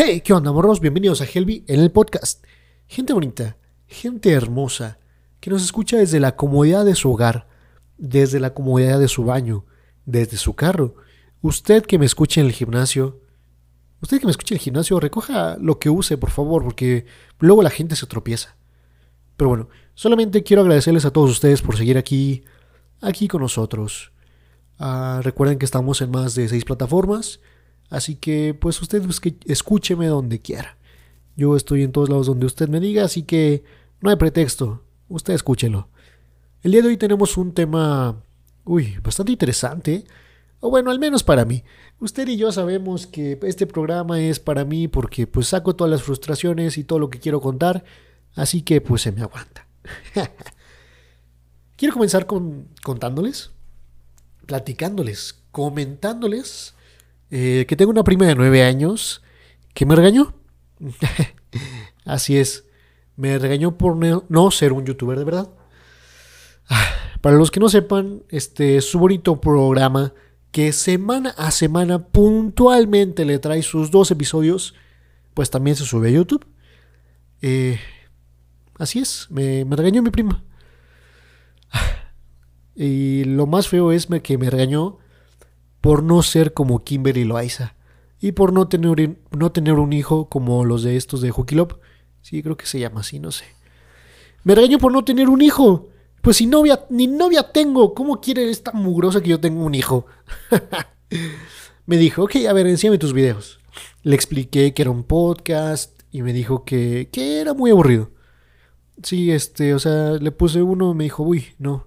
Hey, ¿qué onda, morros? Bienvenidos a Helby en el podcast. Gente bonita, gente hermosa, que nos escucha desde la comodidad de su hogar, desde la comodidad de su baño, desde su carro. Usted que me escuche en el gimnasio, usted que me escuche en el gimnasio, recoja lo que use, por favor, porque luego la gente se tropieza. Pero bueno, solamente quiero agradecerles a todos ustedes por seguir aquí, aquí con nosotros. Ah, recuerden que estamos en más de seis plataformas. Así que pues usted escúcheme donde quiera. Yo estoy en todos lados donde usted me diga, así que no hay pretexto. Usted escúchelo. El día de hoy tenemos un tema, uy, bastante interesante. O bueno, al menos para mí. Usted y yo sabemos que este programa es para mí porque pues saco todas las frustraciones y todo lo que quiero contar. Así que pues se me aguanta. quiero comenzar con contándoles, platicándoles, comentándoles eh, que tengo una prima de nueve años que me regañó. Así es, me regañó por no ser un youtuber de verdad. Ah, para los que no sepan, este su bonito programa que semana a semana puntualmente le trae sus dos episodios, pues también se sube a YouTube. Eh, así es, me, me, regañó mi prima. Y lo más feo es que me regañó por no ser como Kimberly Loaiza y por no tener, no tener un hijo como los de estos de Lop. Sí, creo que se llama así, no sé. Me regaño por no tener un hijo. Pues si novia, ni novia tengo, ¿cómo quiere esta mugrosa que yo tenga un hijo? me dijo, ok, a ver, enséñame tus videos. Le expliqué que era un podcast y me dijo que, que era muy aburrido. Sí, este, o sea, le puse uno, me dijo, uy, no,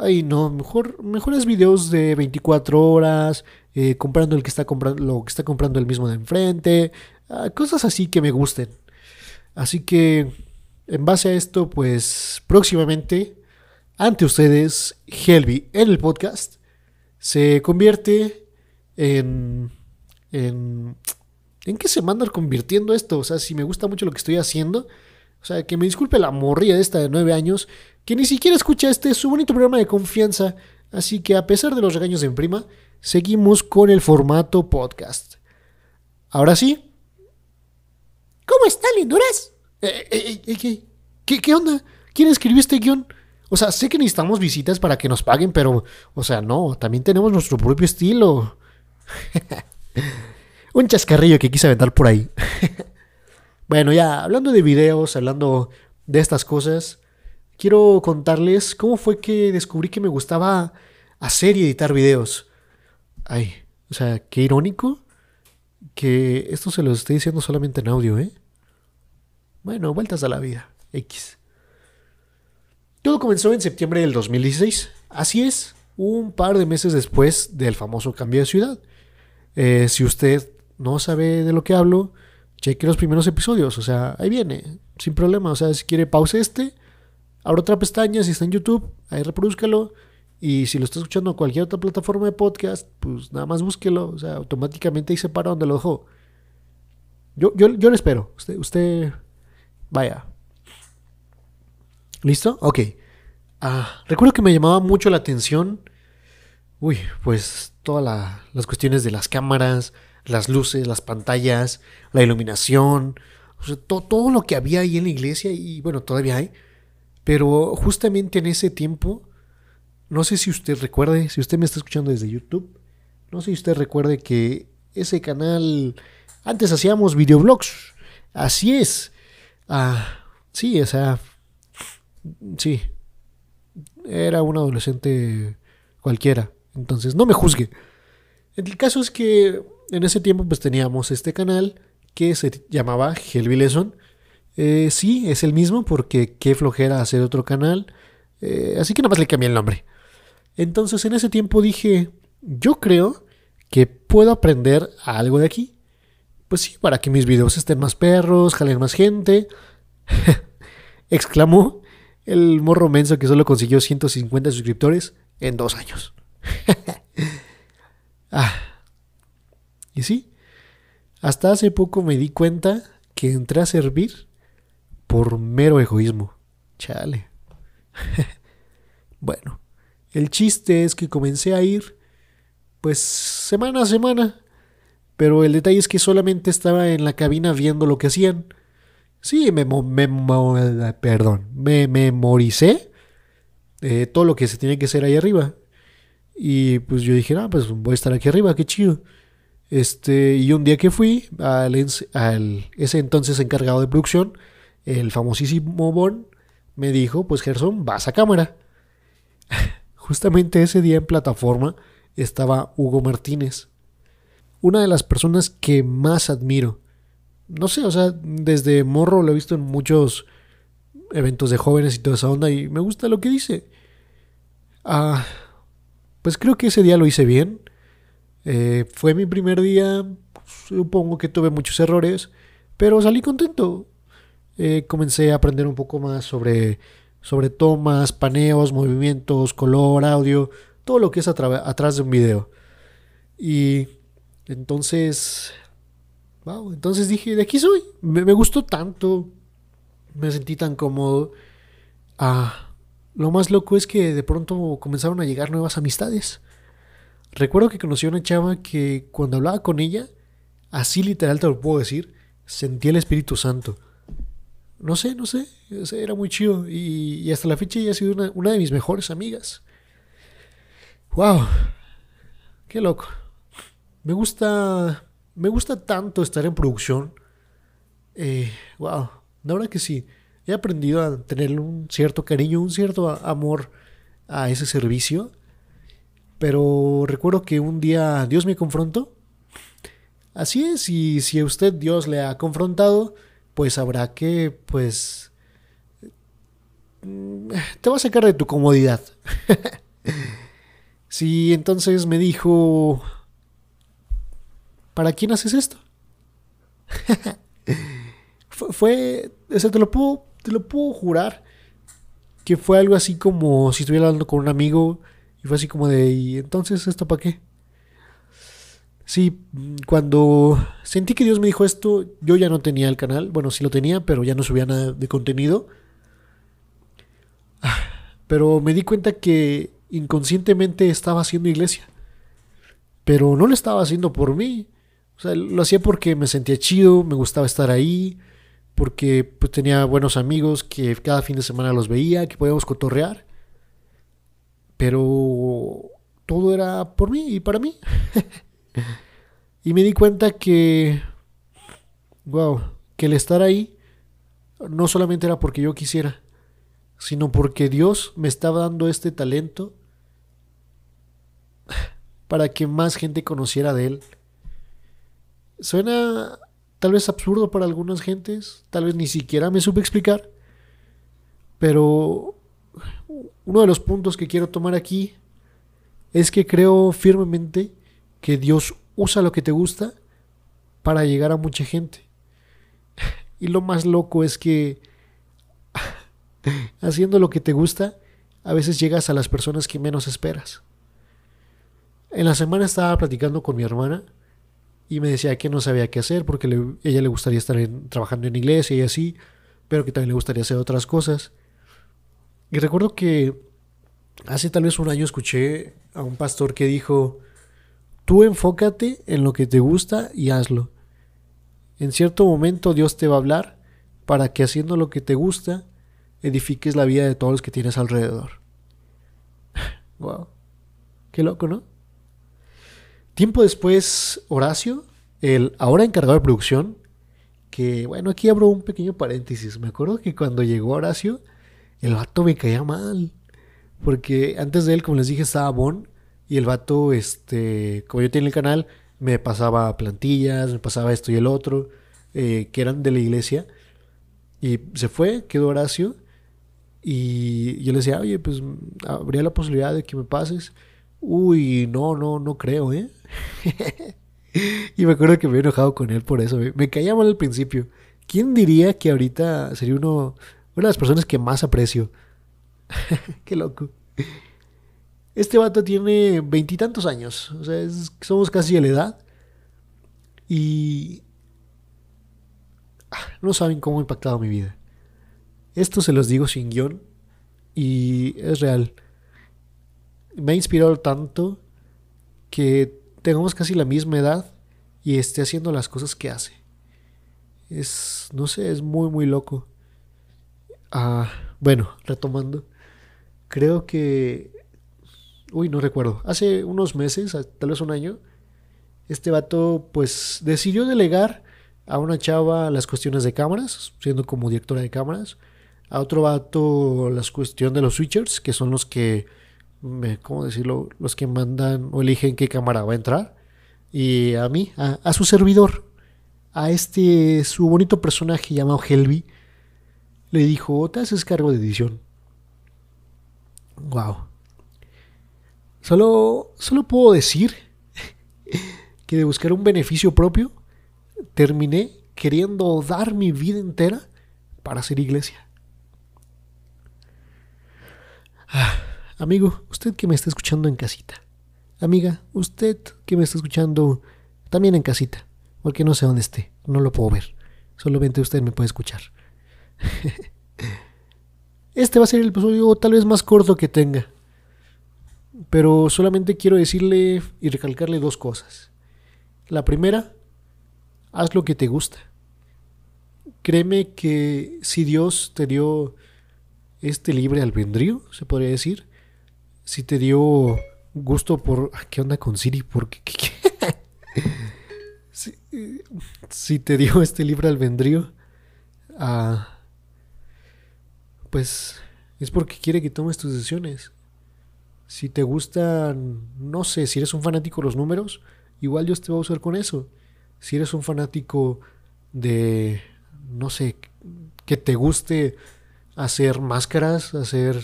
Ay, no, mejor, mejores videos de 24 horas, eh, comprando el que está comprando, lo que está comprando el mismo de enfrente, ah, cosas así que me gusten. Así que, en base a esto, pues próximamente, ante ustedes, Helby en el podcast se convierte en, en. ¿En qué se manda convirtiendo esto? O sea, si me gusta mucho lo que estoy haciendo, o sea, que me disculpe la morría de esta de nueve años, que ni siquiera escucha este su bonito programa de confianza. Así que a pesar de los regaños en prima, seguimos con el formato podcast. Ahora sí. ¿Cómo está, linduras? Eh, eh, eh, ¿qué, ¿Qué onda? ¿Quién escribió este guion? O sea, sé que necesitamos visitas para que nos paguen, pero, o sea, no, también tenemos nuestro propio estilo. Un chascarrillo que quise aventar por ahí. Bueno, ya hablando de videos, hablando de estas cosas, quiero contarles cómo fue que descubrí que me gustaba hacer y editar videos. Ay, o sea, qué irónico que esto se lo estoy diciendo solamente en audio, ¿eh? Bueno, vueltas a la vida. X. Todo comenzó en septiembre del 2016. Así es, un par de meses después del famoso cambio de ciudad. Eh, si usted no sabe de lo que hablo, cheque los primeros episodios, o sea, ahí viene, sin problema, o sea, si quiere pause este, abra otra pestaña, si está en YouTube, ahí reproduzcalo, y si lo está escuchando en cualquier otra plataforma de podcast, pues nada más búsquelo, o sea, automáticamente ahí se para donde lo dejó. Yo, yo, yo le espero, usted, usted, vaya. ¿Listo? Ok. Ah, recuerdo que me llamaba mucho la atención, uy, pues todas las cuestiones de las cámaras, las luces, las pantallas, la iluminación, todo, lo que había ahí en la iglesia y bueno, todavía hay. Pero justamente en ese tiempo, no sé si usted recuerde, si usted me está escuchando desde YouTube, no sé si usted recuerde que ese canal, antes hacíamos videoblogs, así es. Ah, sí, o sea, sí, era un adolescente cualquiera, entonces no me juzgue. El caso es que en ese tiempo pues teníamos este canal que se llamaba Helby Lesson. Eh, sí, es el mismo porque qué flojera hacer otro canal. Eh, así que nada más le cambié el nombre. Entonces en ese tiempo dije, yo creo que puedo aprender algo de aquí. Pues sí, para que mis videos estén más perros, jalen más gente. Exclamó el morro menso que solo consiguió 150 suscriptores en dos años. ah, y sí, hasta hace poco me di cuenta que entré a servir por mero egoísmo. Chale. bueno, el chiste es que comencé a ir, pues semana a semana. Pero el detalle es que solamente estaba en la cabina viendo lo que hacían. Sí, me, perdón, me memoricé eh, todo lo que se tiene que hacer ahí arriba. Y pues yo dije, ah, pues voy a estar aquí arriba, qué chido. Este, y un día que fui al, ese entonces encargado de producción, el famosísimo Bon, me dijo, pues Gerson, vas a cámara. Justamente ese día en plataforma estaba Hugo Martínez, una de las personas que más admiro. No sé, o sea, desde morro lo he visto en muchos eventos de jóvenes y toda esa onda y me gusta lo que dice. Ah, pues creo que ese día lo hice bien. Eh, fue mi primer día, supongo que tuve muchos errores, pero salí contento. Eh, comencé a aprender un poco más sobre sobre tomas, paneos, movimientos, color, audio, todo lo que es atrás de un video. Y entonces, wow, entonces dije, de aquí soy. Me, gustó tanto, me sentí tan cómodo. Ah, lo más loco es que de pronto comenzaron a llegar nuevas amistades. Recuerdo que conocí a una chava que cuando hablaba con ella, así literal te lo puedo decir, sentía el Espíritu Santo. No sé, no sé, era muy chido. Y, hasta la fecha ella ha sido una, de mis mejores amigas. ¡Wow! ¡Qué loco! Me gusta. Me gusta tanto estar en producción. Eh, ¡Wow! La verdad que sí. He aprendido a tener un cierto cariño, un cierto amor a ese servicio. Pero recuerdo que un día Dios me confrontó. Así es, y si a usted Dios le ha confrontado, pues habrá que, pues, te va a sacar de tu comodidad. sí, entonces me dijo, ¿para quién haces esto? fue, o sea, te lo puedo, te lo puedo jurar que fue algo así como si estuviera hablando con un amigo y fue así como de, ¿y entonces esto para qué? Sí, cuando sentí que Dios me dijo esto, yo ya no tenía el canal. Bueno, sí lo tenía, pero ya no subía nada de contenido. Pero me di cuenta que inconscientemente estaba haciendo iglesia. Pero no lo estaba haciendo por mí. O sea, lo hacía porque me sentía chido, me gustaba estar ahí, porque pues, tenía buenos amigos que cada fin de semana los veía, que podíamos cotorrear. Pero todo era por mí y para mí. Y me di cuenta que, wow, que el estar ahí no solamente era porque yo quisiera, sino porque Dios me estaba dando este talento para que más gente conociera de Él. Suena tal vez absurdo para algunas gentes, tal vez ni siquiera me supe explicar, pero uno de los puntos que quiero tomar aquí es que creo firmemente que Dios usa lo que te gusta para llegar a mucha gente. Y lo más loco es que haciendo lo que te gusta, a veces llegas a las personas que menos esperas. En la semana estaba platicando con mi hermana y me decía que no sabía qué hacer porque ella le gustaría estar trabajando en iglesia y así, pero que también le gustaría hacer otras cosas. Y recuerdo que hace tal vez un año escuché a un pastor que dijo, Tú enfócate en lo que te gusta y hazlo. En cierto momento Dios te va a hablar para que haciendo lo que te gusta edifiques la vida de todos los que tienes alrededor. wow. Qué loco, ¿no? Tiempo después, Horacio, el ahora encargado de producción, que bueno, aquí abro un pequeño paréntesis. Me acuerdo que cuando llegó Horacio, el vato me caía mal. Porque antes de él, como les dije, estaba Bon. Y el vato, este, como yo tenía el canal, me pasaba plantillas, me pasaba esto y el otro, eh, que eran de la iglesia. Y se fue, quedó Horacio. Y yo le decía, oye, pues habría la posibilidad de que me pases. Uy, no, no, no creo, ¿eh? y me acuerdo que me he enojado con él por eso. Me caía mal al principio. ¿Quién diría que ahorita sería uno, una de las personas que más aprecio? Qué loco. Este vato tiene veintitantos años, o sea, somos casi de la edad. Y ah, no saben cómo ha impactado mi vida. Esto se los digo sin guion y es real. Me ha inspirado tanto que tengamos casi la misma edad y esté haciendo las cosas que hace. Es, no sé, es muy, muy loco. Ah, bueno, retomando. Creo que... Uy, no recuerdo. Hace unos meses, tal vez un año, este vato pues decidió delegar a una chava las cuestiones de cámaras, siendo como directora de cámaras. A otro vato las cuestiones de los switchers, que son los que, ¿cómo decirlo? Los que mandan o eligen qué cámara va a entrar. Y a mí, a, su servidor, a este, su bonito personaje llamado Helvi, le dijo, te haces cargo de edición. Wow. Solo, solo puedo decir que de buscar un beneficio propio, terminé queriendo dar mi vida entera para hacer iglesia. Ah, amigo, usted que me está escuchando en casita. Amiga, usted que me está escuchando también en casita, porque no sé dónde esté, no lo puedo ver. Solamente usted me puede escuchar. Este va a ser el episodio tal vez más corto que tenga. Pero solamente quiero decirle y recalcarle dos cosas. La primera, haz lo que te gusta. Créeme que si Dios te dio este libre albedrío, se podría decir, si te dio gusto por... Ah, ¿Qué onda con Siri? Porque... si, te dio este libre albedrío, ah, pues es porque quiere que tomes tus decisiones. Si te gustan, no sé, si eres un fanático de los números, igual Dios te va a usar con eso. Si eres un fanático de, no sé, que te guste hacer máscaras, hacer,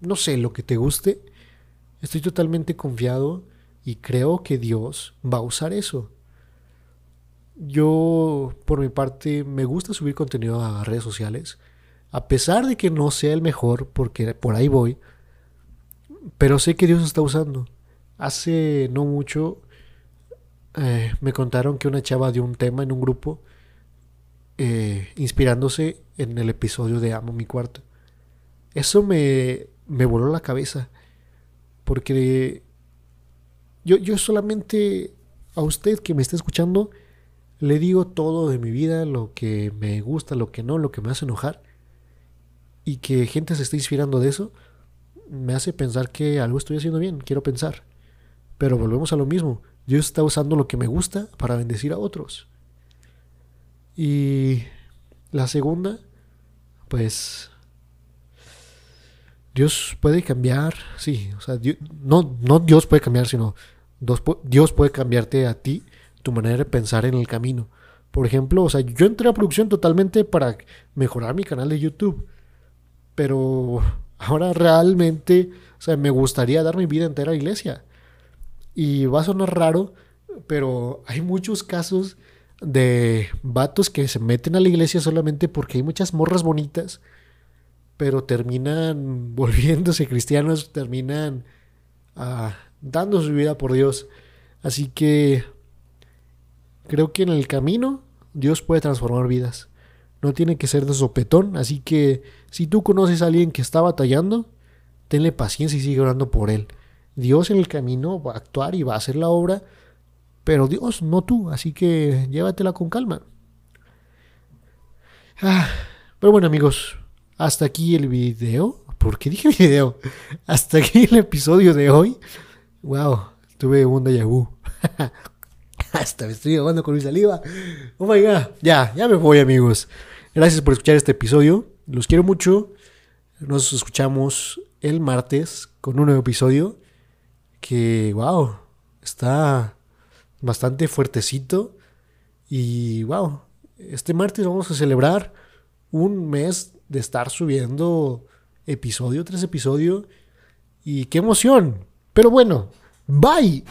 no sé, lo que te guste, estoy totalmente confiado y creo que Dios va a usar eso. Yo, por mi parte, me gusta subir contenido a redes sociales, a pesar de que no sea el mejor, porque por ahí voy, pero sé que Dios está usando. Hace no mucho eh, me contaron que una chava dio un tema en un grupo eh, inspirándose en el episodio de Amo mi cuarto. Eso me, me voló la cabeza. Porque yo, yo solamente a usted que me está escuchando le digo todo de mi vida, lo que me gusta, lo que no, lo que me hace enojar. Y que gente se esté inspirando de eso me hace pensar que algo estoy haciendo bien, quiero pensar. Pero volvemos a lo mismo. Dios está usando lo que me gusta para bendecir a otros. Y la segunda, pues Dios puede cambiar, sí, o sea, no, no Dios puede cambiar, sino Dios puede cambiarte a ti tu manera de pensar en el camino. Por ejemplo, o sea, yo entré a producción totalmente para mejorar mi canal de YouTube, pero ahora realmente, o sea, me gustaría dar mi vida entera a la iglesia. Y va a sonar raro, pero hay muchos casos de vatos que se meten a la iglesia solamente porque hay muchas morras bonitas, pero terminan volviéndose cristianos, terminan ah, dando su vida por Dios. Así que creo que en el camino Dios puede transformar vidas. No tiene que ser de sopetón, así que si tú conoces a alguien que está batallando, tenle paciencia y sigue orando por él. Dios en el camino va a actuar y va a hacer la obra, pero Dios, no tú, así que llévatela con calma. Ah, pero bueno amigos, hasta aquí el video. ¿Por qué dije video? Hasta aquí el episodio de hoy. Wow, tuve un déjà vu. hasta me estoy ahogando con mi saliva. Oh my god, ya, ya me voy amigos. Gracias por escuchar este episodio. Los quiero mucho. Nos escuchamos el martes con un nuevo episodio que, wow, está bastante fuertecito. Y, wow, este martes vamos a celebrar un mes de estar subiendo episodio tras episodio. Y qué emoción. Pero bueno, bye.